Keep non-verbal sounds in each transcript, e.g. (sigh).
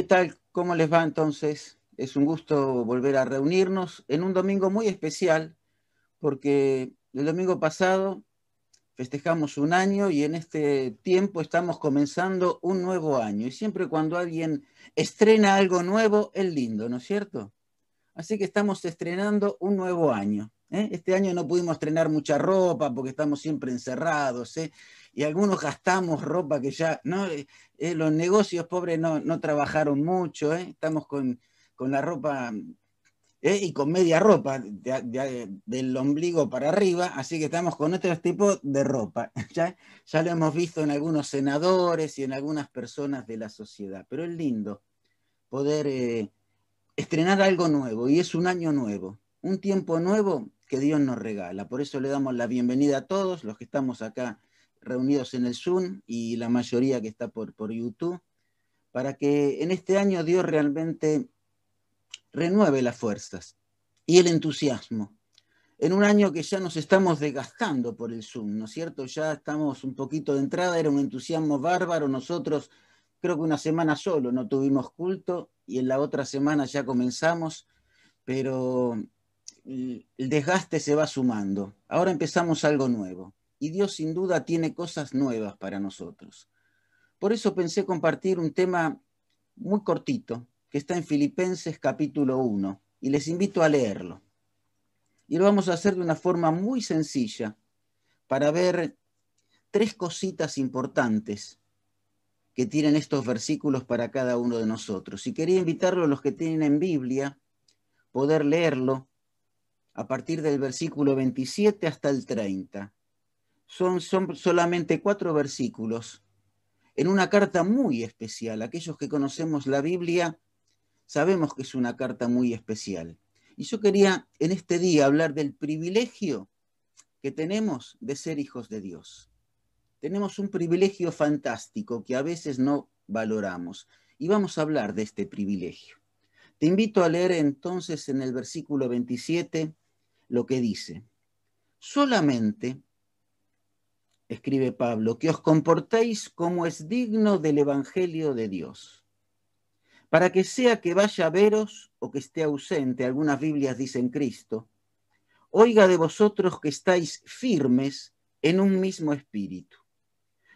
¿Qué tal? ¿Cómo les va entonces? Es un gusto volver a reunirnos en un domingo muy especial, porque el domingo pasado festejamos un año y en este tiempo estamos comenzando un nuevo año. Y siempre cuando alguien estrena algo nuevo, es lindo, ¿no es cierto? Así que estamos estrenando un nuevo año. ¿Eh? Este año no pudimos estrenar mucha ropa porque estamos siempre encerrados. ¿eh? y algunos gastamos ropa que ya. Eh, los negocios pobres no, no trabajaron mucho, estamos con, con, la ropa y con media ropa del ombligo para arriba, así que estamos con otro tipo de ropa. (laughs) ¿ya? ya lo hemos visto en algunos senadores y en algunas personas de la sociedad, pero es lindo poder estrenar algo nuevo y es un año nuevo, un tiempo nuevo que Dios nos regala. Por eso le damos la bienvenida a todos los que estamos acá reunidos en el Zoom y la mayoría que está por, por YouTube, para que en este año Dios realmente renueve las fuerzas y el entusiasmo. En un año que ya nos estamos desgastando por el Zoom, ¿no es cierto? Ya estamos un poquito de entrada, era un entusiasmo bárbaro. Nosotros creo que una semana solo no tuvimos culto y en la otra semana ya comenzamos, pero el desgaste se va sumando. Ahora empezamos algo nuevo y Dios sin duda tiene cosas nuevas para nosotros. Por eso pensé compartir un tema muy cortito que está en Filipenses capítulo 1 y les invito a leerlo. Y lo vamos a hacer de una forma muy sencilla para ver tres cositas importantes que tienen estos versículos para cada uno de nosotros. Y quería invitarlo a los que tienen en Biblia, poder leerlo a partir del versículo 27 hasta el 30 son, solamente cuatro versículos en una carta muy especial. Aquellos que conocemos la Biblia sabemos que es una carta muy especial. Y yo quería en este día hablar del privilegio que tenemos de ser hijos de Dios. Tenemos un privilegio fantástico que a veces no valoramos. Y vamos a hablar de este privilegio. Te invito a leer entonces en el versículo 27 lo que dice. Solamente escribe Pablo, que os comportéis como es digno del Evangelio de Dios, para que sea que vaya a veros o que esté ausente, algunas Biblias dicen Cristo, oiga de vosotros que estáis firmes en un mismo espíritu,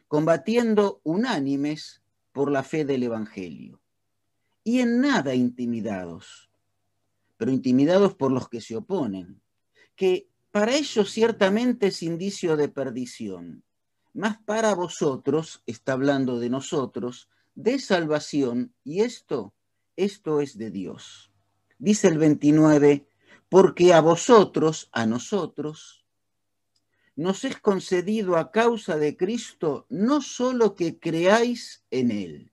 combatiendo unánimes por la fe del Evangelio, y en nada intimidados, pero intimidados por los que se oponen, que para ellos ciertamente es indicio de perdición, mas para vosotros, está hablando de nosotros, de salvación, y esto, esto es de Dios. Dice el 29, porque a vosotros, a nosotros, nos es concedido a causa de Cristo no solo que creáis en Él,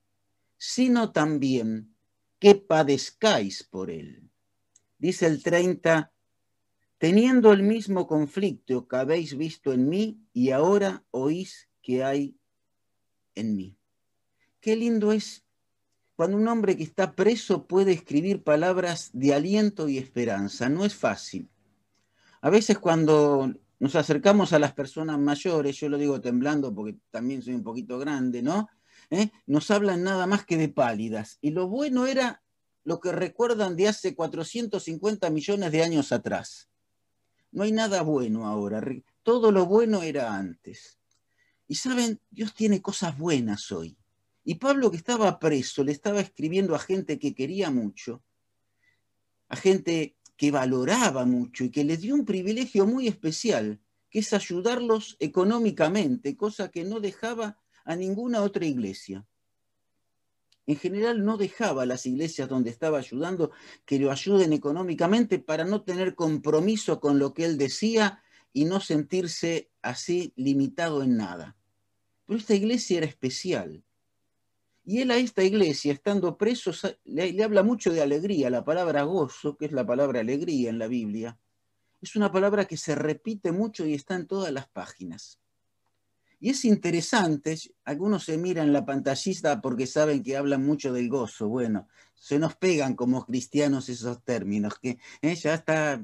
sino también que padezcáis por Él. Dice el 30, teniendo el mismo conflicto que habéis visto en mí y ahora oís que hay en mí. Qué lindo es cuando un hombre que está preso puede escribir palabras de aliento y esperanza. No es fácil. A veces cuando nos acercamos a las personas mayores, yo lo digo temblando porque también soy un poquito grande, ¿no? ¿Eh? Nos hablan nada más que de pálidas. Y lo bueno era lo que recuerdan de hace 450 millones de años atrás. No hay nada bueno ahora. Todo lo bueno era antes. Y saben, Dios tiene cosas buenas hoy. Y Pablo que estaba preso, le estaba escribiendo a gente que quería mucho, a gente que valoraba mucho y que le dio un privilegio muy especial, que es ayudarlos económicamente, cosa que no dejaba a ninguna otra iglesia en general no dejaba a las iglesias donde estaba ayudando que lo ayuden económicamente para no tener compromiso con lo que él decía y no sentirse así limitado en nada. Pero esta iglesia era especial. Y él a esta iglesia, estando preso, le, le habla mucho de alegría. La palabra gozo, que es la palabra alegría en la Biblia, es una palabra que se repite mucho y está en todas las páginas. Y es interesante, algunos se miran la pantallista porque saben que hablan mucho del gozo. Bueno, se nos pegan como cristianos esos términos, que ¿eh? ya está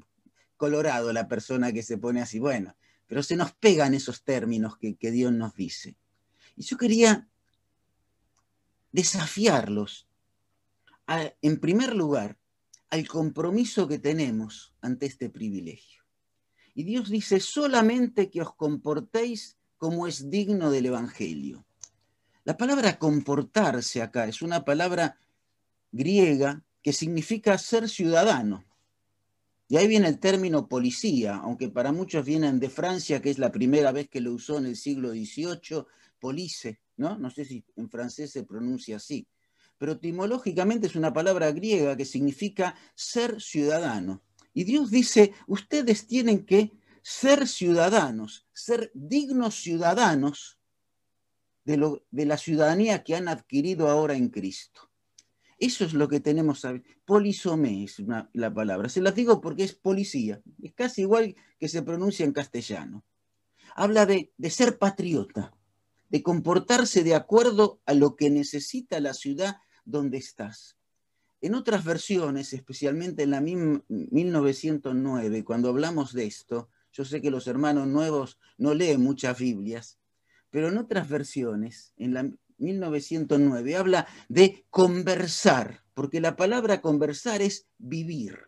colorado la persona que se pone así. Bueno, pero se nos pegan esos términos que, que Dios nos dice. Y yo quería desafiarlos en primer lugar, al compromiso que tenemos ante este privilegio. Y Dios dice solamente que os comportéis como es digno del Evangelio. La palabra comportarse acá es una palabra griega que significa ser ciudadano. Y ahí viene el término policía, aunque para muchos vienen de Francia, que es la primera vez que lo usó en el siglo XVIII, police, ¿no? No sé si en francés se pronuncia así pero etimológicamente es una palabra griega que significa ser ciudadano. Y Dios dice, ustedes tienen que ser ciudadanos, ser dignos ciudadanos de, de la ciudadanía que han adquirido ahora en Cristo. Eso es lo que tenemos. Polisomé es la palabra. Se las digo porque es policía. Es casi igual que se pronuncia en castellano. Habla de, de ser patriota, de comportarse de acuerdo a lo que necesita la ciudad donde estás. En otras versiones, especialmente en la 1909, cuando hablamos de esto, yo sé que los hermanos nuevos no leen muchas Biblias, pero en otras versiones, en la 1909, habla de conversar, porque la palabra conversar es vivir.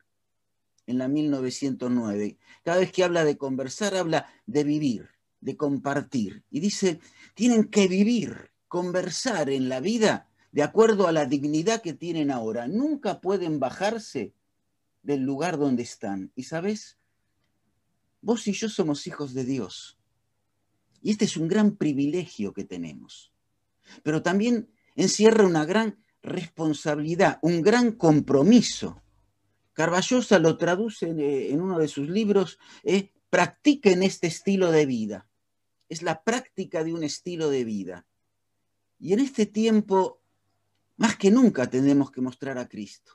En la 1909, cada vez que habla de conversar, habla de vivir, de compartir. Y dice, tienen que vivir, conversar en la vida de acuerdo a la dignidad que tienen ahora. Nunca pueden bajarse del lugar donde están. Y sabes, vos y yo somos hijos de Dios. Y este es un gran privilegio que tenemos. Pero también encierra una gran responsabilidad, un gran compromiso. Carballosa lo traduce en, uno de sus libros, eh, practiquen este estilo de vida. Es la práctica de un estilo de vida. Y en este tiempo más que nunca tenemos que mostrar a Cristo.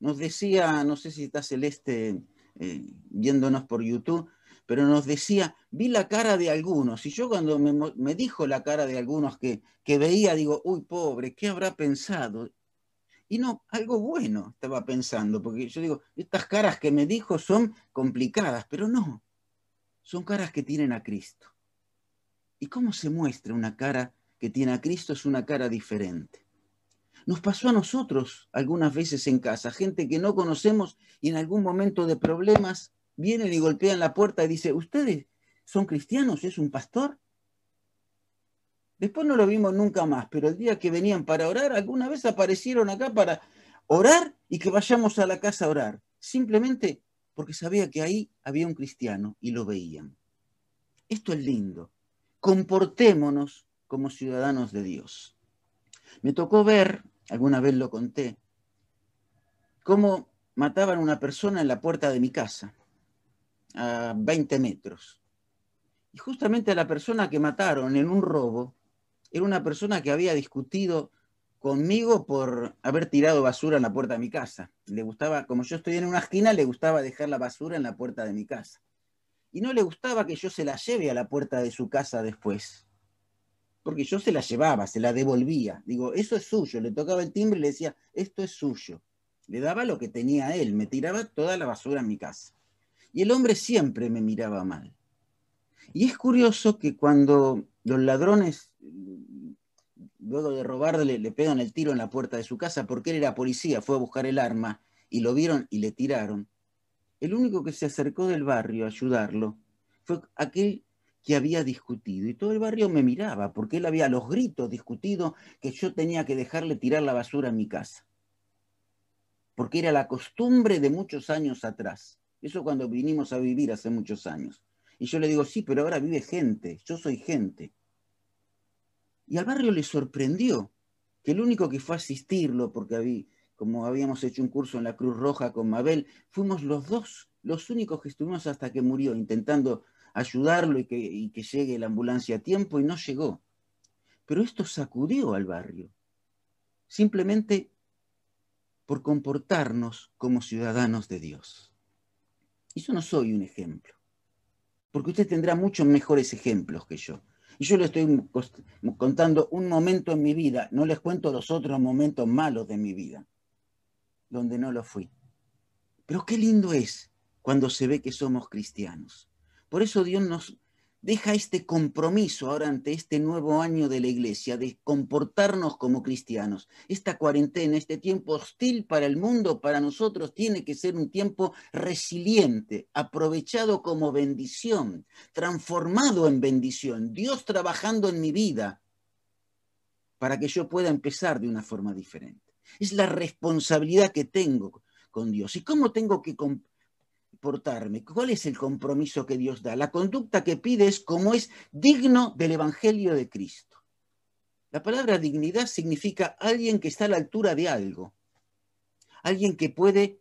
Nos decía, no sé si está Celeste eh, viéndonos por YouTube, pero nos decía, vi la cara de algunos, y yo cuando me, dijo la cara de algunos que, que veía, digo, uy, pobre, ¿qué habrá pensado? Y no, algo bueno estaba pensando, porque yo digo, estas caras que me dijo son complicadas, pero no, son caras que tienen a Cristo. ¿Y cómo se muestra una cara que tiene a Cristo? Es una cara diferente. Nos pasó a nosotros algunas veces en casa, gente que no conocemos y en algún momento de problemas vienen y golpean la puerta y dice, ¿ustedes son cristianos? ¿Es un pastor? Después no lo vimos nunca más, pero el día que venían para orar, alguna vez aparecieron acá para orar y que vayamos a la casa a orar, simplemente porque sabía que ahí había un cristiano y lo veían. Esto es lindo. Comportémonos como ciudadanos de Dios. Me tocó ver alguna vez lo conté, cómo mataban a una persona en la puerta de mi casa, a 20 metros. Y justamente la persona que mataron en un robo era una persona que había discutido conmigo por haber tirado basura en la puerta de mi casa. Le gustaba, como yo estoy en una esquina, le gustaba dejar la basura en la puerta de mi casa. Y no le gustaba que yo se la lleve a la puerta de su casa después porque yo se la llevaba, se la devolvía. Digo, eso es suyo. Le tocaba el timbre y le decía, esto es suyo. Le daba lo que tenía él, me tiraba toda la basura en mi casa. Y el hombre siempre me miraba mal. Y es curioso que cuando los ladrones, luego de robarle, le pegan el tiro en la puerta de su casa, porque él era policía, fue a buscar el arma y lo vieron y le tiraron. El único que se acercó del barrio a ayudarlo fue aquel que había discutido. Y todo el barrio me miraba, porque él había a los gritos discutido que yo tenía que dejarle tirar la basura en mi casa. Porque era la costumbre de muchos años atrás. Eso cuando vinimos a vivir hace muchos años. Y yo le digo, sí, pero ahora vive gente, yo soy gente. Y al barrio le sorprendió que el único que fue a asistirlo, porque había, como habíamos hecho un curso en la Cruz Roja con Mabel, fuimos los dos, los únicos que estuvimos hasta que murió, intentando ayudarlo y que, que llegue la ambulancia a tiempo y no llegó. Pero esto sacudió al barrio, simplemente por comportarnos como ciudadanos de Dios. Y yo no soy un ejemplo, porque usted tendrá muchos mejores ejemplos que yo. Y yo le estoy contando un momento en mi vida, no les cuento los otros momentos malos de mi vida, donde no lo fui. Pero qué lindo es cuando se ve que somos cristianos. Por eso Dios nos, deja este compromiso ahora ante este nuevo año de la iglesia, de comportarnos como cristianos. Esta cuarentena, este tiempo hostil para el mundo, para nosotros, tiene que ser un tiempo resiliente, aprovechado como bendición, transformado en bendición, Dios trabajando en mi vida para que yo pueda empezar de una forma diferente. Es la responsabilidad que tengo con Dios. ¿Y cómo tengo que ¿Cuál es el compromiso que Dios da? La conducta que pide es como es digno del Evangelio de Cristo. La palabra dignidad significa alguien que está a la altura de algo, alguien que puede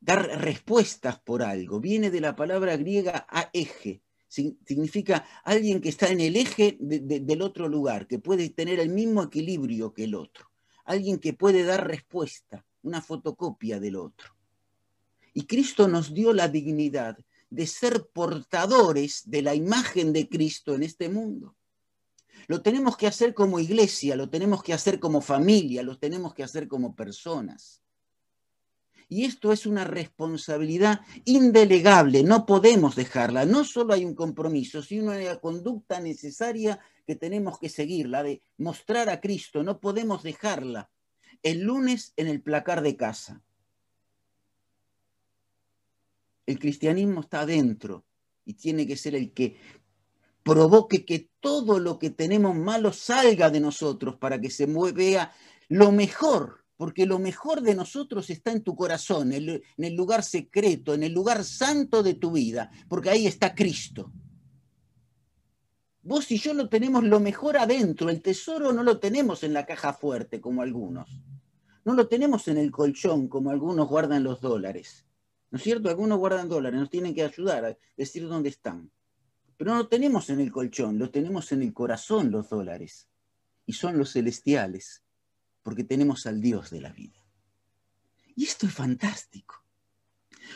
dar respuestas por algo. Viene de la palabra griega a eje, significa alguien que está en el eje del otro lugar, que puede tener el mismo equilibrio que el otro, alguien que puede dar respuesta, una fotocopia del otro. Y Cristo nos dio la dignidad de ser portadores de la imagen de Cristo en este mundo. Lo tenemos que hacer como iglesia, lo tenemos que hacer como familia, lo tenemos que hacer como personas. Y esto es una responsabilidad indelegable, no podemos dejarla. No solo hay un compromiso, sino una conducta necesaria que tenemos que seguir, la de mostrar a Cristo, no podemos dejarla. El lunes en el placar de casa, el cristianismo está adentro y tiene que ser el que provoque que todo lo que tenemos malo salga de nosotros para que se vea lo mejor, porque lo mejor de nosotros está en tu corazón, en el lugar secreto, en el lugar santo de tu vida, porque ahí está Cristo. Vos y yo lo tenemos lo mejor adentro, el tesoro no lo tenemos en la caja fuerte como algunos, no lo tenemos en el colchón como algunos guardan los dólares. ¿No es cierto? Algunos guardan dólares, nos tienen que ayudar a decir dónde están. Pero no lo tenemos en el colchón, lo tenemos en el corazón los dólares. Y son los celestiales, porque tenemos al Dios de la vida. Y esto es fantástico,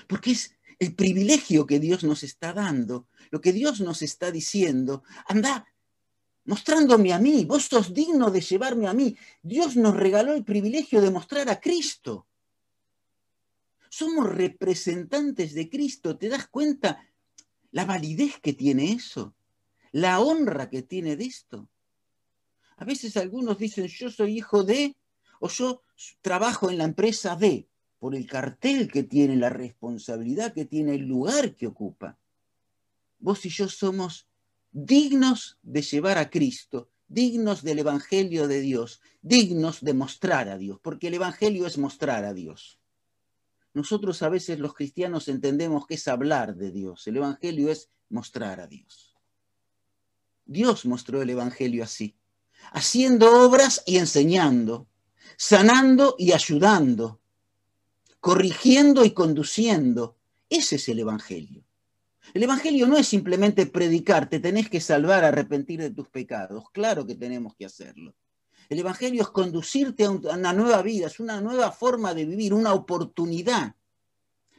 porque es el privilegio que Dios nos está dando, lo que Dios nos está diciendo. Anda mostrándome a mí, vos sos digno de llevarme a mí. Dios nos regaló el privilegio de mostrar a Cristo. Somos representantes de Cristo. ¿Te das cuenta la validez que tiene eso? La honra que tiene de esto. A veces algunos dicen, yo soy hijo de, o yo trabajo en la empresa de, por el cartel que tiene, la responsabilidad que tiene, el lugar que ocupa. Vos y yo somos dignos de llevar a Cristo, dignos del Evangelio de Dios, dignos de mostrar a Dios, porque el Evangelio es mostrar a Dios. Nosotros a veces los cristianos entendemos que es hablar de Dios. El Evangelio es mostrar a Dios. Dios mostró el Evangelio así, haciendo obras y enseñando, sanando y ayudando, corrigiendo y conduciendo. Ese es el Evangelio. El Evangelio no es simplemente predicar, te tenés que salvar, arrepentir de tus pecados. Claro que tenemos que hacerlo. El Evangelio es conducirte a una nueva vida, es una nueva forma de vivir, una oportunidad,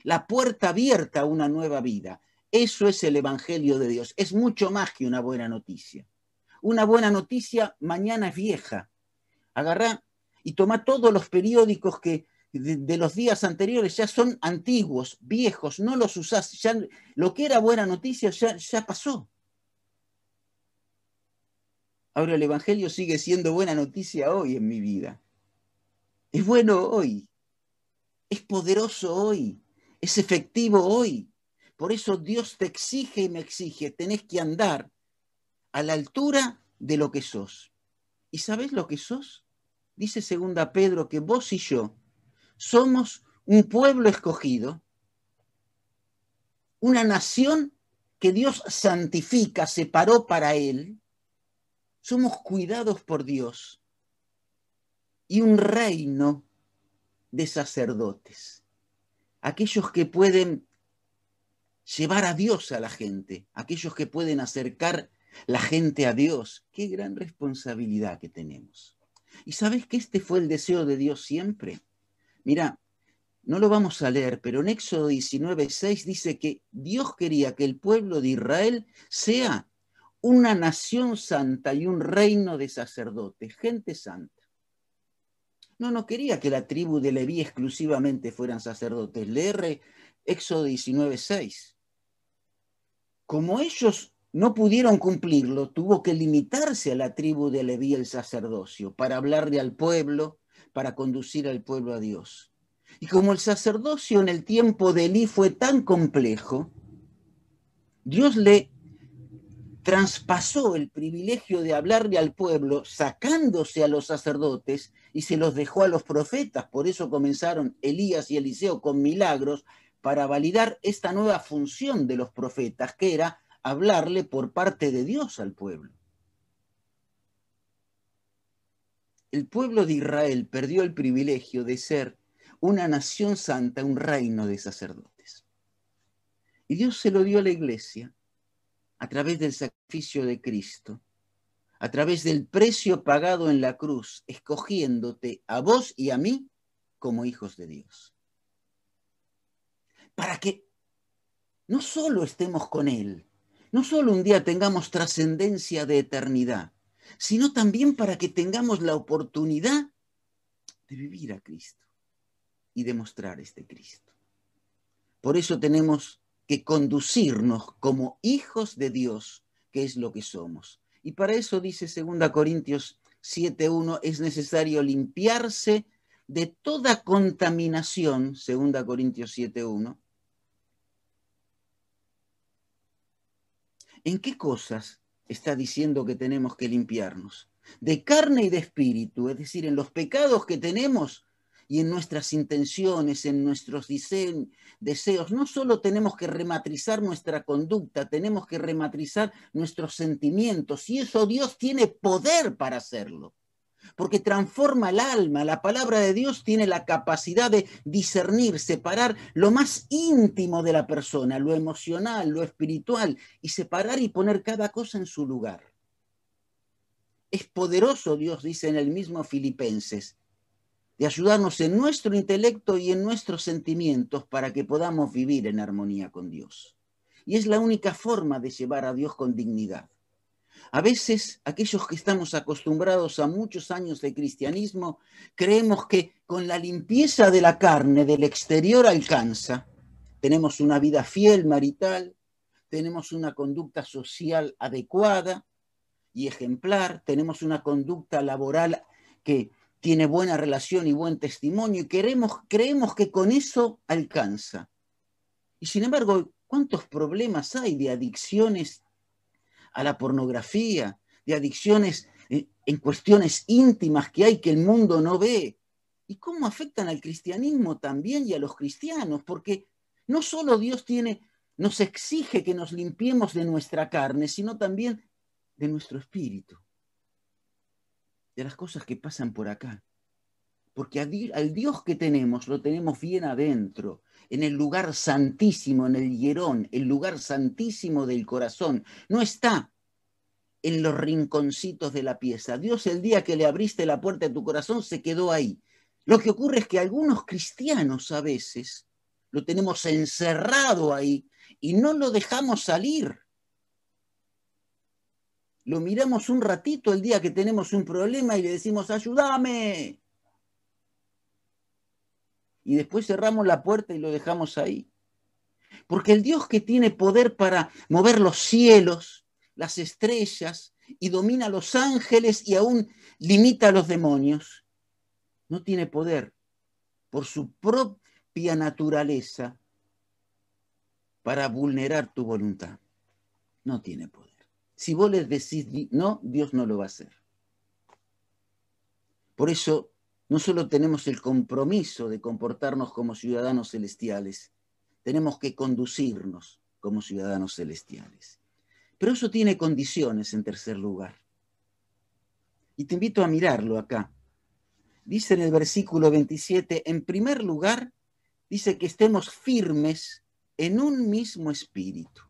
la puerta abierta a una nueva vida. Eso es el Evangelio de Dios. Es mucho más que una buena noticia. Una buena noticia mañana es vieja. Agarrá y toma todos los periódicos que de, los días anteriores ya son antiguos, viejos, no los usás. Ya, lo que era buena noticia ya, ya pasó. Ahora el Evangelio sigue siendo buena noticia hoy en mi vida. Es bueno hoy. Es poderoso hoy. Es efectivo hoy. Por eso Dios te exige y me exige. Tenés que andar a la altura de lo que sos. ¿Y sabes lo que sos? Dice segunda Pedro que vos y yo somos un pueblo escogido, una nación que Dios santifica, separó para Él, somos cuidados por Dios y un reino de sacerdotes, aquellos que pueden llevar a Dios a la gente, aquellos que pueden acercar la gente a Dios. Qué gran responsabilidad que tenemos. Y sabes que este fue el deseo de Dios siempre. Mira, no lo vamos a leer, pero en Éxodo 19:6 dice que Dios quería que el pueblo de Israel sea una nación santa y un reino de sacerdotes, gente santa. No, no quería que la tribu de Leví exclusivamente fueran sacerdotes. Leer Éxodo 19:6. Como ellos no pudieron cumplirlo, tuvo que limitarse a la tribu de Leví el sacerdocio para hablarle al pueblo, para conducir al pueblo a Dios. Y como el sacerdocio en el tiempo de Elí fue tan complejo, Dios le traspasó el privilegio de hablarle al pueblo, sacándose a los sacerdotes y se los dejó a los profetas. Por eso comenzaron Elías y Eliseo con milagros para validar esta nueva función de los profetas, que era hablarle por parte de Dios al pueblo. El pueblo de Israel perdió el privilegio de ser una nación santa, un reino de sacerdotes. Y Dios se lo dio a la iglesia a través del sacrificio de Cristo, a través del precio pagado en la cruz, escogiéndote a vos y a mí como hijos de Dios. Para que no solo estemos con Él, no solo un día tengamos trascendencia de eternidad, sino también para que tengamos la oportunidad de vivir a Cristo y demostrar este Cristo. Por eso tenemos que conducirnos como hijos de Dios, que es lo que somos. Y para eso dice 2 Corintios 7.1, es necesario limpiarse de toda contaminación, 2 Corintios 7.1, ¿En qué cosas está diciendo que tenemos que limpiarnos? De carne y de espíritu, es decir, en los pecados que tenemos y en nuestras intenciones, en nuestros deseos. No solo tenemos que rematrizar nuestra conducta, tenemos que rematrizar nuestros sentimientos y eso Dios tiene poder para hacerlo porque transforma el alma. La palabra de Dios tiene la capacidad de discernir, separar lo más íntimo de la persona, lo emocional, lo espiritual, y separar y poner cada cosa en su lugar. Es poderoso, Dios dice en el mismo Filipenses, de ayudarnos en nuestro intelecto y en nuestros sentimientos para que podamos vivir en armonía con Dios. Y es la única forma de llevar a Dios con dignidad. A veces aquellos que estamos acostumbrados a muchos años de cristianismo, creemos que con la limpieza de la carne del exterior alcanza. Tenemos una vida fiel marital, tenemos una conducta social adecuada y ejemplar, tenemos una conducta laboral que tiene buena relación y buen testimonio y queremos, creemos que con eso alcanza. Y sin embargo, ¿cuántos problemas hay de adicciones a la pornografía, de adicciones eh, en cuestiones íntimas que hay que el mundo no ve. ¿Y cómo afectan al cristianismo también y a los cristianos? Porque no solo Dios tiene, nos exige que nos limpiemos de nuestra carne, sino también de nuestro espíritu, de las cosas que pasan por acá. Porque al Dios que tenemos lo tenemos bien adentro, en el lugar santísimo, en el hierón, el lugar santísimo del corazón. No está en los rinconcitos de la pieza. Dios el día que le abriste la puerta de tu corazón se quedó ahí. Lo que ocurre es que algunos cristianos a veces lo tenemos encerrado ahí y no lo dejamos salir. Lo miramos un ratito el día que tenemos un problema y le decimos, ayúdame y después cerramos la puerta y lo dejamos ahí. Porque el Dios que tiene poder para mover los cielos, las estrellas, y domina a los ángeles y aún limita a los demonios, no tiene poder por su propia naturaleza para vulnerar tu voluntad. No tiene poder. Si vos les decís no, Dios no lo va a hacer. Por eso no solo tenemos el compromiso de comportarnos como ciudadanos celestiales, tenemos que conducirnos como ciudadanos celestiales. Pero eso tiene condiciones en tercer lugar. Y te invito a mirarlo acá. Dice en el versículo 27, en primer lugar, dice que estemos firmes en un mismo espíritu.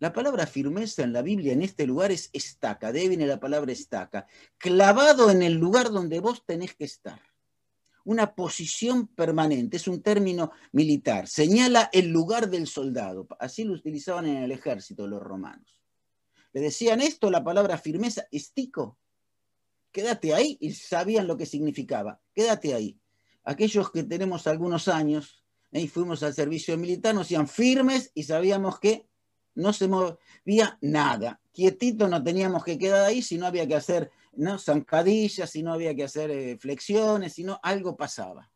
La palabra firmeza en la Biblia en este lugar es estaca, de ahí viene la palabra estaca, clavado en el lugar donde vos tenés que estar. Una posición permanente, es un término militar, señala el lugar del soldado. Así lo utilizaban en el ejército los romanos. Le decían esto, la palabra firmeza, estico. Quédate ahí y sabían lo que significaba. Quédate ahí. Aquellos que tenemos algunos años y fuimos al servicio militar nos decían firmes y sabíamos que no se movía nada. Quietito no teníamos que quedar ahí, si no había que hacer ¿no? zancadillas, si no había que hacer eh, flexiones, si no, algo pasaba.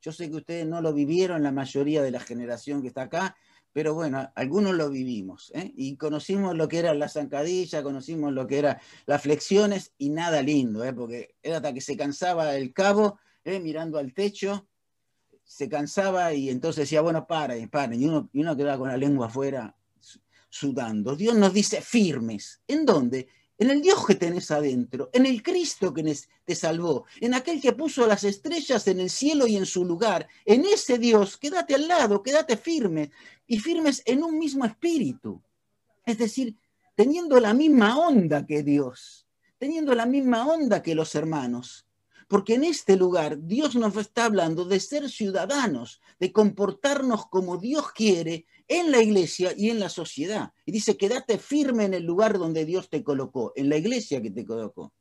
Yo sé que ustedes no lo vivieron, la mayoría de la generación que está acá, pero bueno, algunos lo vivimos. ¿eh? Y conocimos lo que era la zancadilla, conocimos lo que eran las flexiones y nada lindo, ¿eh? porque era hasta que se cansaba el cabo ¿eh? mirando al techo, se cansaba y entonces decía, bueno, paren, paren, y uno, y uno quedaba con la lengua afuera sudando. Dios nos dice firmes. ¿En dónde? en el Dios que tenés adentro, en el Cristo que te salvó, en aquel que puso las estrellas en el cielo y en su lugar, en ese Dios, quédate al lado, quédate firme y firmes en un mismo espíritu. Es decir, teniendo la misma onda que Dios, teniendo la misma onda que los hermanos. Porque en este lugar Dios nos está hablando de ser ciudadanos, de comportarnos como Dios quiere en la iglesia y en la sociedad. Y dice, quédate firme en el lugar donde Dios te colocó, en la iglesia que te colocó.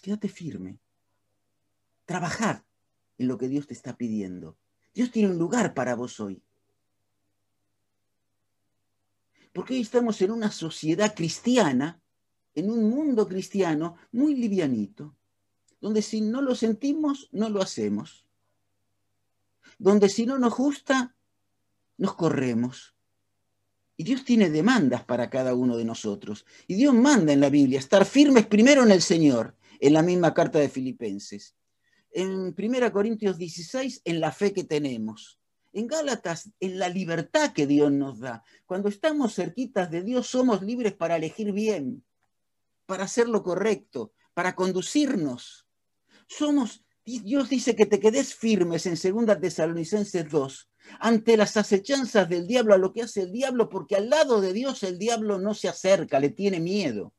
Quédate firme. Trabajad en lo que Dios te está pidiendo. Dios tiene un lugar para vos hoy. Porque hoy estamos en una sociedad cristiana, en un mundo cristiano muy livianito, donde si no lo sentimos, no lo hacemos. Donde si no nos gusta, nos corremos. Y Dios tiene demandas para cada uno de nosotros. Y Dios manda en la Biblia estar firmes primero en el Señor, en la misma carta de Filipenses. En 1 Corintios 16, en la fe que tenemos. En Gálatas, en la libertad que Dios nos da. Cuando estamos cerquitas de Dios, somos libres para elegir bien, para hacer lo correcto, para conducirnos. Somos, Dios dice que te quedes firmes en 2 Tesalonicenses 2, ante las acechanzas del diablo, a lo que hace el diablo, porque al lado de Dios el diablo no se acerca, le tiene miedo.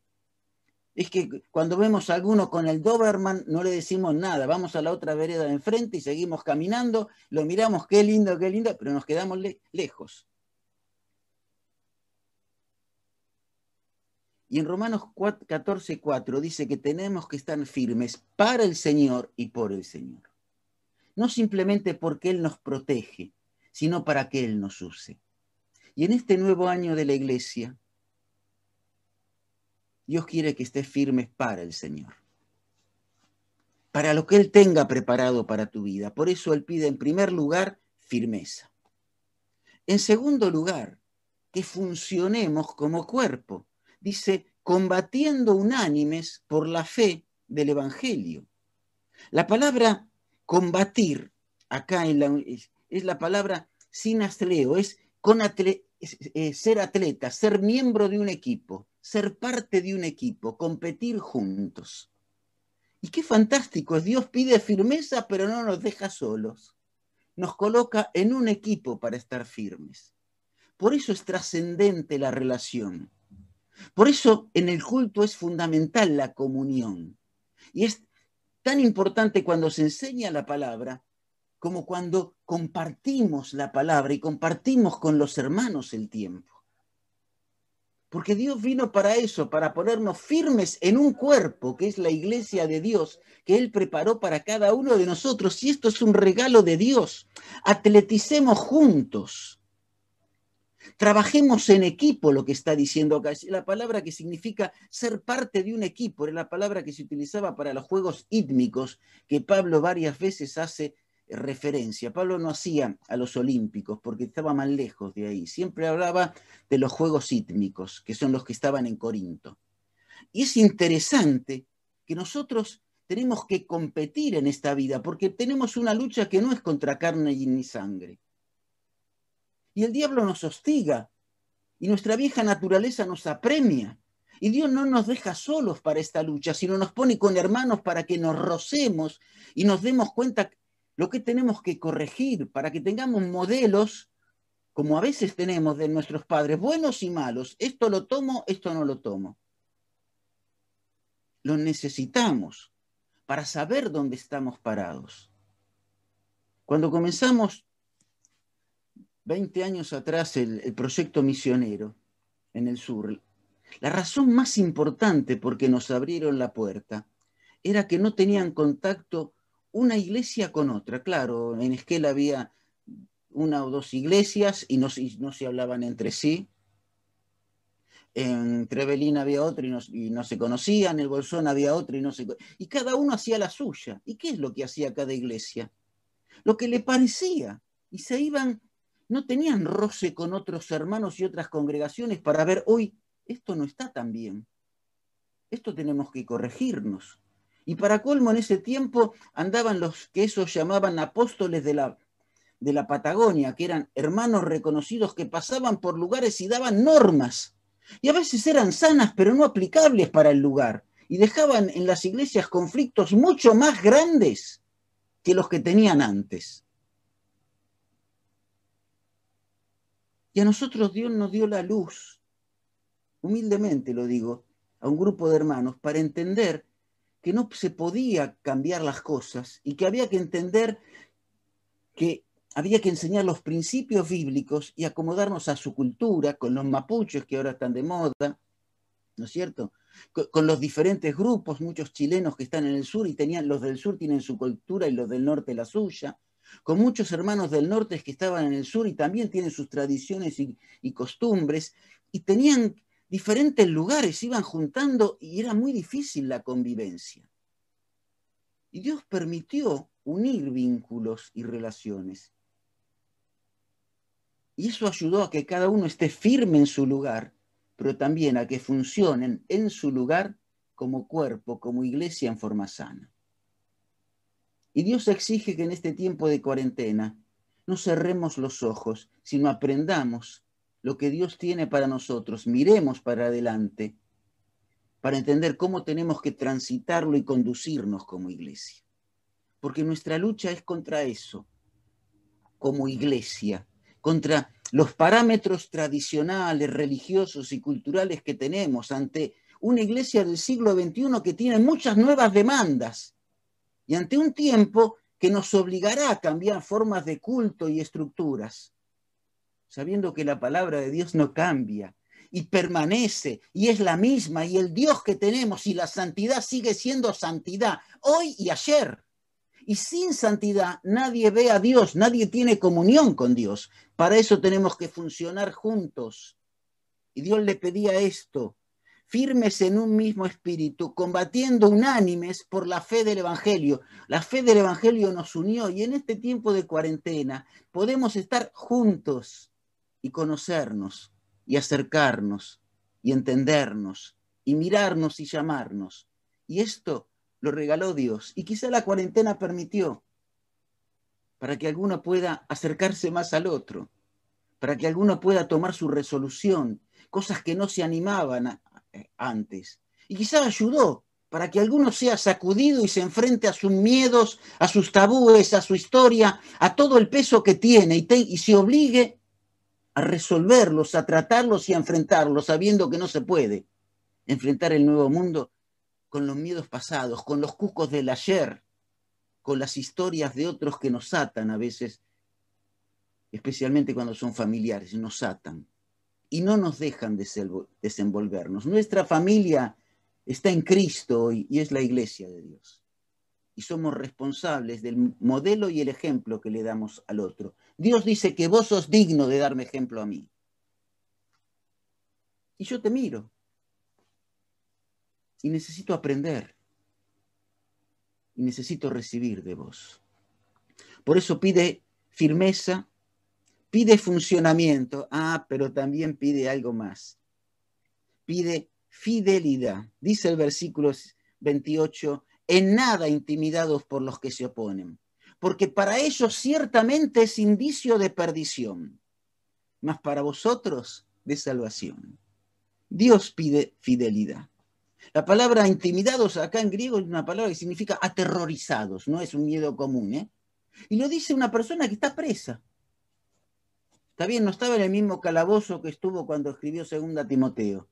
Es que cuando vemos a alguno con el Doberman no le decimos nada, vamos a la otra vereda de enfrente y seguimos caminando, lo miramos, qué lindo, qué lindo, pero nos quedamos lejos. Y en Romanos 14, 4 dice que tenemos que estar firmes para el Señor y por el Señor. No simplemente porque Él nos protege, sino para que Él nos use. Y en este nuevo año de la iglesia, Dios quiere que estés firmes para el Señor, para lo que Él tenga preparado para tu vida. Por eso Él pide en primer lugar firmeza. En segundo lugar, que funcionemos como cuerpo. Dice, combatiendo unánimes por la fe del Evangelio. La palabra combatir acá en la, es la palabra sinastreo, es con eh, ser atleta, ser miembro de un equipo, ser parte de un equipo, competir juntos. Y qué fantástico es, Dios pide firmeza, pero no nos deja solos. Nos coloca en un equipo para estar firmes. Por eso es trascendente la relación. Por eso en el culto es fundamental la comunión. Y es tan importante cuando se enseña la palabra como cuando compartimos la palabra y compartimos con los hermanos el tiempo. Porque Dios vino para eso, para ponernos firmes en un cuerpo, que es la iglesia de Dios, que Él preparó para cada uno de nosotros. Y esto es un regalo de Dios. Atleticemos juntos. Trabajemos en equipo, lo que está diciendo acá. La palabra que significa ser parte de un equipo. Era la palabra que se utilizaba para los juegos ítmicos, que Pablo varias veces hace referencia. Pablo no hacía a los olímpicos porque estaba más lejos de ahí. Siempre hablaba de los juegos ítmicos, que son los que estaban en Corinto. Y es interesante que nosotros tenemos que competir en esta vida porque tenemos una lucha que no es contra carne ni sangre. Y el diablo nos hostiga y nuestra vieja naturaleza nos apremia. Y Dios no nos deja solos para esta lucha, sino nos pone con hermanos para que nos rocemos y nos demos cuenta lo que tenemos que corregir para que tengamos modelos, como a veces tenemos de nuestros padres, buenos y malos. Esto lo tomo, esto no lo tomo. Lo necesitamos para saber dónde estamos parados. Cuando comenzamos 20 años atrás el, proyecto misionero en el sur, la razón más importante por que nos abrieron la puerta era que no tenían contacto una iglesia con otra. Claro, en Esquel había una o dos iglesias y no, se hablaban entre sí. en Trevelin había otro y no, se conocían, en el Bolsón había otro y no se Y cada uno hacía la suya. ¿Y qué es lo que hacía cada iglesia? Lo que le parecía. Y se iban, no tenían roce con otros hermanos y otras congregaciones para ver, hoy, esto no está tan bien. Esto tenemos que corregirnos. Y para colmo, en ese tiempo andaban los que esos llamaban apóstoles de la, de la Patagonia, que eran hermanos reconocidos que pasaban por lugares y daban normas y a veces eran sanas, pero no aplicables para el lugar. Y dejaban en las iglesias conflictos mucho más grandes que los que tenían antes. Y a nosotros Dios nos dio la luz, humildemente lo digo, a un grupo de hermanos para entender que no se podía cambiar las cosas y que había que entender que había que enseñar los principios bíblicos y acomodarnos a su cultura, con los mapuches que ahora están de moda, ¿no es cierto? Con, los diferentes grupos, muchos chilenos que están en el sur y tenían, los del sur tienen su cultura y los del norte la suya, con muchos hermanos del norte que estaban en el sur y también tienen sus tradiciones y, costumbres, y tenían diferentes lugares, iban juntando y era muy difícil la convivencia. Y Dios permitió unir vínculos y relaciones. Y eso ayudó a que cada uno esté firme en su lugar, pero también a que funcionen en su lugar como cuerpo, como iglesia en forma sana. Y Dios exige que en este tiempo de cuarentena no cerremos los ojos, sino aprendamos lo que Dios tiene para nosotros, miremos para adelante para entender cómo tenemos que transitarlo y conducirnos como iglesia. Porque nuestra lucha es contra eso, como iglesia, contra los parámetros tradicionales, religiosos y culturales que tenemos ante una iglesia del siglo XXI que tiene muchas nuevas demandas y ante un tiempo que nos obligará a cambiar formas de culto y estructuras, sabiendo que la palabra de Dios no cambia y permanece y es la misma y el Dios que tenemos y la santidad sigue siendo santidad hoy y ayer. Y sin santidad nadie ve a Dios, nadie tiene comunión con Dios. Para eso tenemos que funcionar juntos. Y Dios le pedía esto, firmes en un mismo espíritu, combatiendo unánimes por la fe del Evangelio. La fe del Evangelio nos unió y en este tiempo de cuarentena podemos estar juntos y conocernos y acercarnos y entendernos y mirarnos y llamarnos. Y esto lo regaló Dios. Y quizá la cuarentena permitió para que alguno pueda acercarse más al otro, para que alguno pueda tomar su resolución, cosas que no se animaban antes. Y quizá ayudó para que alguno sea sacudido y se enfrente a sus miedos, a sus tabúes, a su historia, a todo el peso que tiene y, y se obligue a resolverlos, a tratarlos y a enfrentarlos, sabiendo que no se puede enfrentar el nuevo mundo con los miedos pasados, con los cucos del ayer, con las historias de otros que nos atan a veces, especialmente cuando son familiares, nos atan y no nos dejan desenvolvernos. Nuestra familia está en Cristo hoy y es la iglesia de Dios. Y somos responsables del modelo y el ejemplo que le damos al otro. Dios dice que vos sos digno de darme ejemplo a mí. Y yo te miro y necesito aprender y necesito recibir de vos. Por eso pide firmeza, pide funcionamiento, ah, pero también pide algo más. Pide fidelidad. Dice el versículo 28, en nada intimidados por los que se oponen, porque para ellos ciertamente es indicio de perdición, mas para vosotros de salvación. Dios pide fidelidad. La palabra intimidados acá en griego es una palabra que significa aterrorizados, no es un miedo común. ¿eh? Y lo dice una persona que está presa. Está bien, no estaba en el mismo calabozo que estuvo cuando escribió Segunda Timoteo,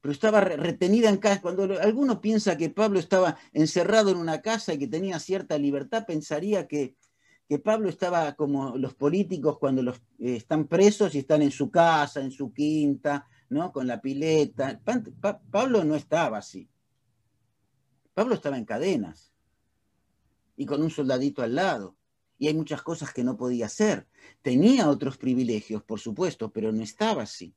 pero estaba retenida en casa. Cuando alguno piensa que Pablo estaba encerrado en una casa y que tenía cierta libertad, pensaría que, que Pablo estaba como los políticos cuando los, eh, están presos y están en su casa, en su quinta, ¿no? Con la pileta. Pablo no estaba así. Pablo estaba en cadenas y con un soldadito al lado. Y hay muchas cosas que no podía hacer. Tenía otros privilegios, por supuesto, pero no estaba así.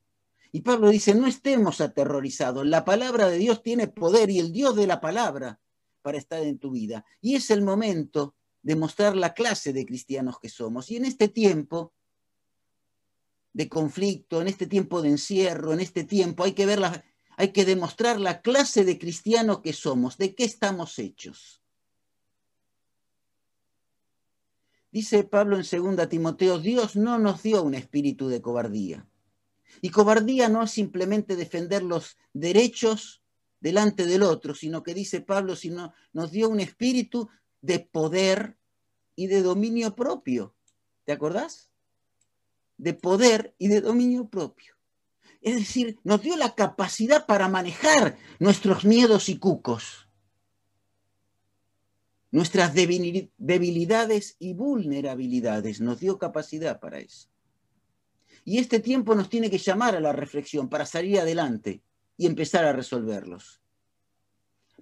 Y Pablo dice, no estemos aterrorizados, la palabra de Dios tiene poder y el Dios de la palabra para estar en tu vida. Y es el momento de mostrar la clase de cristianos que somos. Y en este tiempo de conflicto, en este tiempo de encierro, en este tiempo hay que ver hay que demostrar la clase de cristiano que somos, de qué estamos hechos. Dice Pablo en 2 Timoteo, Dios no nos dio un espíritu de cobardía. Y cobardía no es simplemente defender los derechos delante del otro, sino que dice Pablo, sino nos dio un espíritu de poder y de dominio propio. ¿Te acordás? De poder y de dominio propio. Es decir, nos dio la capacidad para manejar nuestros miedos y cucos nuestras debilidades y vulnerabilidades. Nos dio capacidad para eso. Y este tiempo nos tiene que llamar a la reflexión para salir adelante y empezar a resolverlos.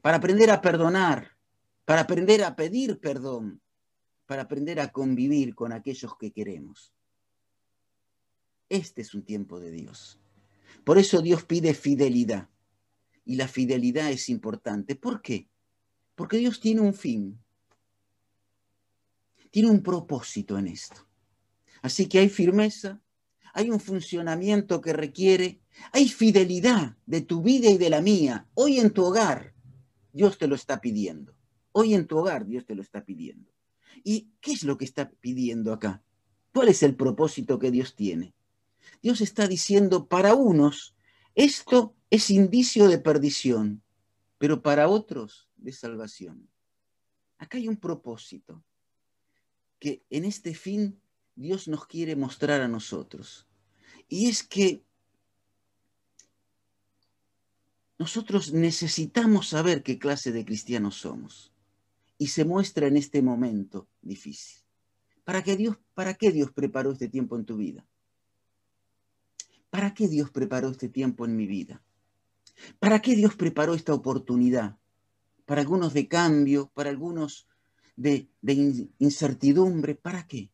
Para aprender a perdonar, para aprender a pedir perdón, para aprender a convivir con aquellos que queremos. Este es un tiempo de Dios. Por eso Dios pide fidelidad. Y la fidelidad es importante. ¿Por qué? Porque Dios tiene un fin tiene un propósito en esto. Así que hay firmeza, hay un funcionamiento que requiere, hay fidelidad de tu vida y de la mía. Hoy en tu hogar, Dios te lo está pidiendo. Hoy en tu hogar, Dios te lo está pidiendo. ¿Y qué es lo que está pidiendo acá? ¿Cuál es el propósito que Dios tiene? Dios está diciendo, para unos, esto es indicio de perdición, pero para otros, de salvación. Acá hay un propósito que en este fin Dios nos quiere mostrar a nosotros. Y es que nosotros necesitamos saber qué clase de cristianos somos. Y se muestra en este momento difícil. ¿Para qué Dios, para qué Dios preparó este tiempo en tu vida? ¿Para qué Dios preparó este tiempo en mi vida? ¿Para qué Dios preparó esta oportunidad? Para algunos de cambio, para algunos de, incertidumbre. ¿Para qué?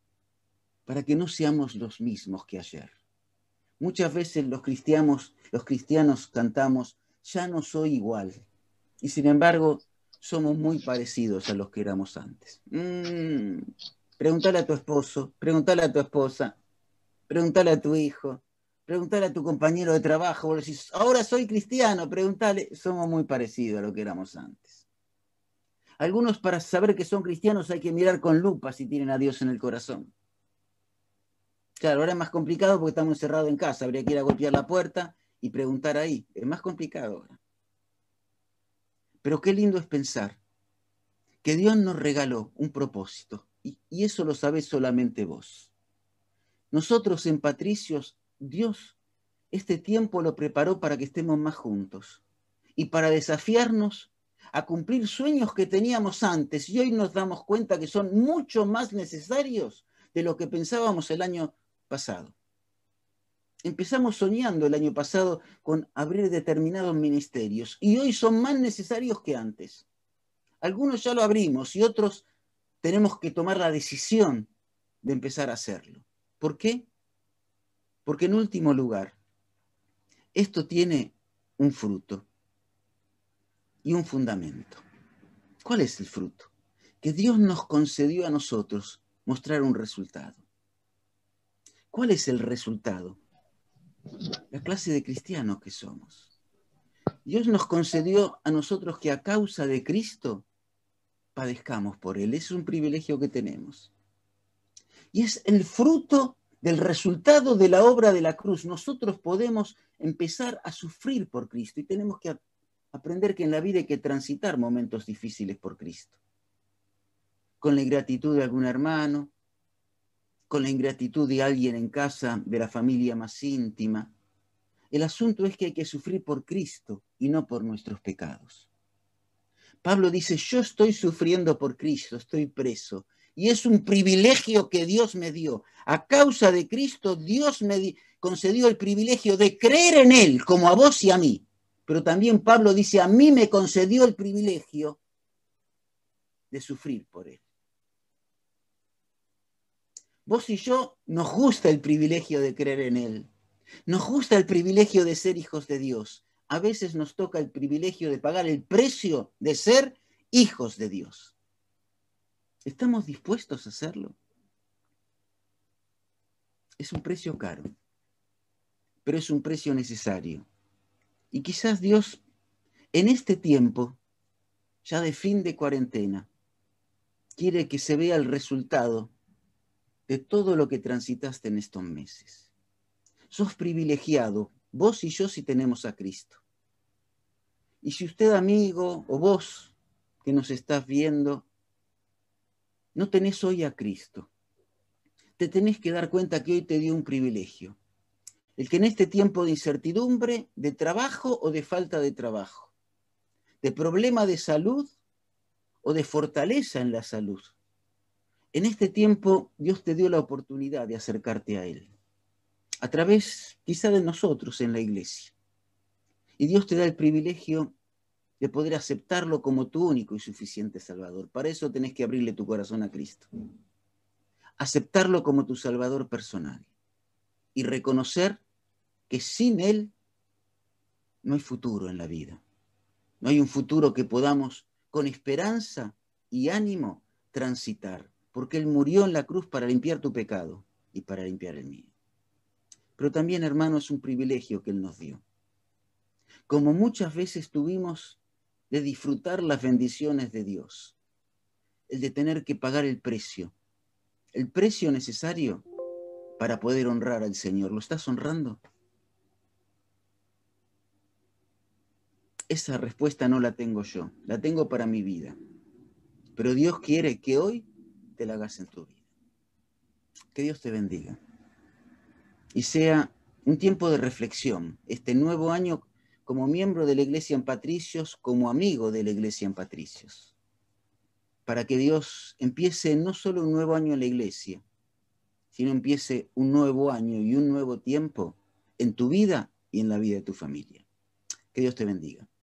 Para que no seamos los mismos que ayer. Muchas veces los cristianos, los cristianos cantamos, ya no soy igual. Y sin embargo, somos muy parecidos a los que éramos antes. Mm, pregúntale a tu esposo, pregúntale a tu esposa, pregúntale a tu hijo, pregúntale a tu compañero de trabajo. Ahora soy cristiano, pregúntale, somos muy parecidos a lo que éramos antes. Algunos para saber que son cristianos hay que mirar con lupa si tienen a Dios en el corazón. Claro, ahora es más complicado porque estamos encerrados en casa. Habría que ir a golpear la puerta y preguntar ahí. Es más complicado ahora. Pero qué lindo es pensar que Dios nos regaló un propósito y, y eso lo sabes solamente vos. Nosotros en Patricios, Dios este tiempo lo preparó para que estemos más juntos y para desafiarnos a cumplir sueños que teníamos antes y hoy nos damos cuenta que son mucho más necesarios de lo que pensábamos el año pasado. Empezamos soñando el año pasado con abrir determinados ministerios y hoy son más necesarios que antes. Algunos ya lo abrimos y otros tenemos que tomar la decisión de empezar a hacerlo. ¿Por qué? Porque en último lugar, esto tiene un fruto y un fundamento. ¿Cuál es el fruto? Que Dios nos concedió a nosotros mostrar un resultado. ¿Cuál es el resultado? La clase de cristianos que somos. Dios nos concedió a nosotros que a causa de Cristo padezcamos por Él. Es un privilegio que tenemos. Y es el fruto del resultado de la obra de la cruz. Nosotros podemos empezar a sufrir por Cristo y tenemos que aprender que en la vida hay que transitar momentos difíciles por Cristo. Con la ingratitud de algún hermano, con la ingratitud de alguien en casa, de la familia más íntima. El asunto es que hay que sufrir por Cristo y no por nuestros pecados. Pablo dice, yo estoy sufriendo por Cristo, estoy preso. Y es un privilegio que Dios me dio. A causa de Cristo, Dios me concedió el privilegio de creer en Él, como a vos y a mí. Pero también Pablo dice, a mí me concedió el privilegio de sufrir por él. Vos y yo nos gusta el privilegio de creer en él. Nos gusta el privilegio de ser hijos de Dios. A veces nos toca el privilegio de pagar el precio de ser hijos de Dios. ¿Estamos dispuestos a hacerlo? Es un precio caro, pero es un precio necesario. Y quizás Dios en este tiempo, ya de fin de cuarentena, quiere que se vea el resultado de todo lo que transitaste en estos meses. Sos privilegiado, vos y yo si tenemos a Cristo. Y si usted, amigo, o vos que nos estás viendo, no tenés hoy a Cristo, te tenés que dar cuenta que hoy te dio un privilegio. El que en este tiempo de incertidumbre, de trabajo o de falta de trabajo, de problema de salud o de fortaleza en la salud. En este tiempo Dios te dio la oportunidad de acercarte a Él, a través quizá de nosotros en la iglesia. Y Dios te da el privilegio de poder aceptarlo como tu único y suficiente Salvador. Para eso tenés que abrirle tu corazón a Cristo. Aceptarlo como tu Salvador personal y reconocer que sin Él no hay futuro en la vida. No hay un futuro que podamos con esperanza y ánimo transitar, porque Él murió en la cruz para limpiar tu pecado y para limpiar el mío. Pero también, hermano, es un privilegio que Él nos dio. Como muchas veces tuvimos de disfrutar las bendiciones de Dios, el de tener que pagar el precio, el precio necesario para poder honrar al Señor. ¿Lo estás honrando? Esa respuesta no la tengo yo, la tengo para mi vida. Pero Dios quiere que hoy te la hagas en tu vida. Que Dios te bendiga. Y sea un tiempo de reflexión, este nuevo año como miembro de la Iglesia en Patricios, como amigo de la Iglesia en Patricios. Para que Dios empiece no solo un nuevo año en la Iglesia, sino empiece un nuevo año y un nuevo tiempo en tu vida y en la vida de tu familia. Que Dios te bendiga.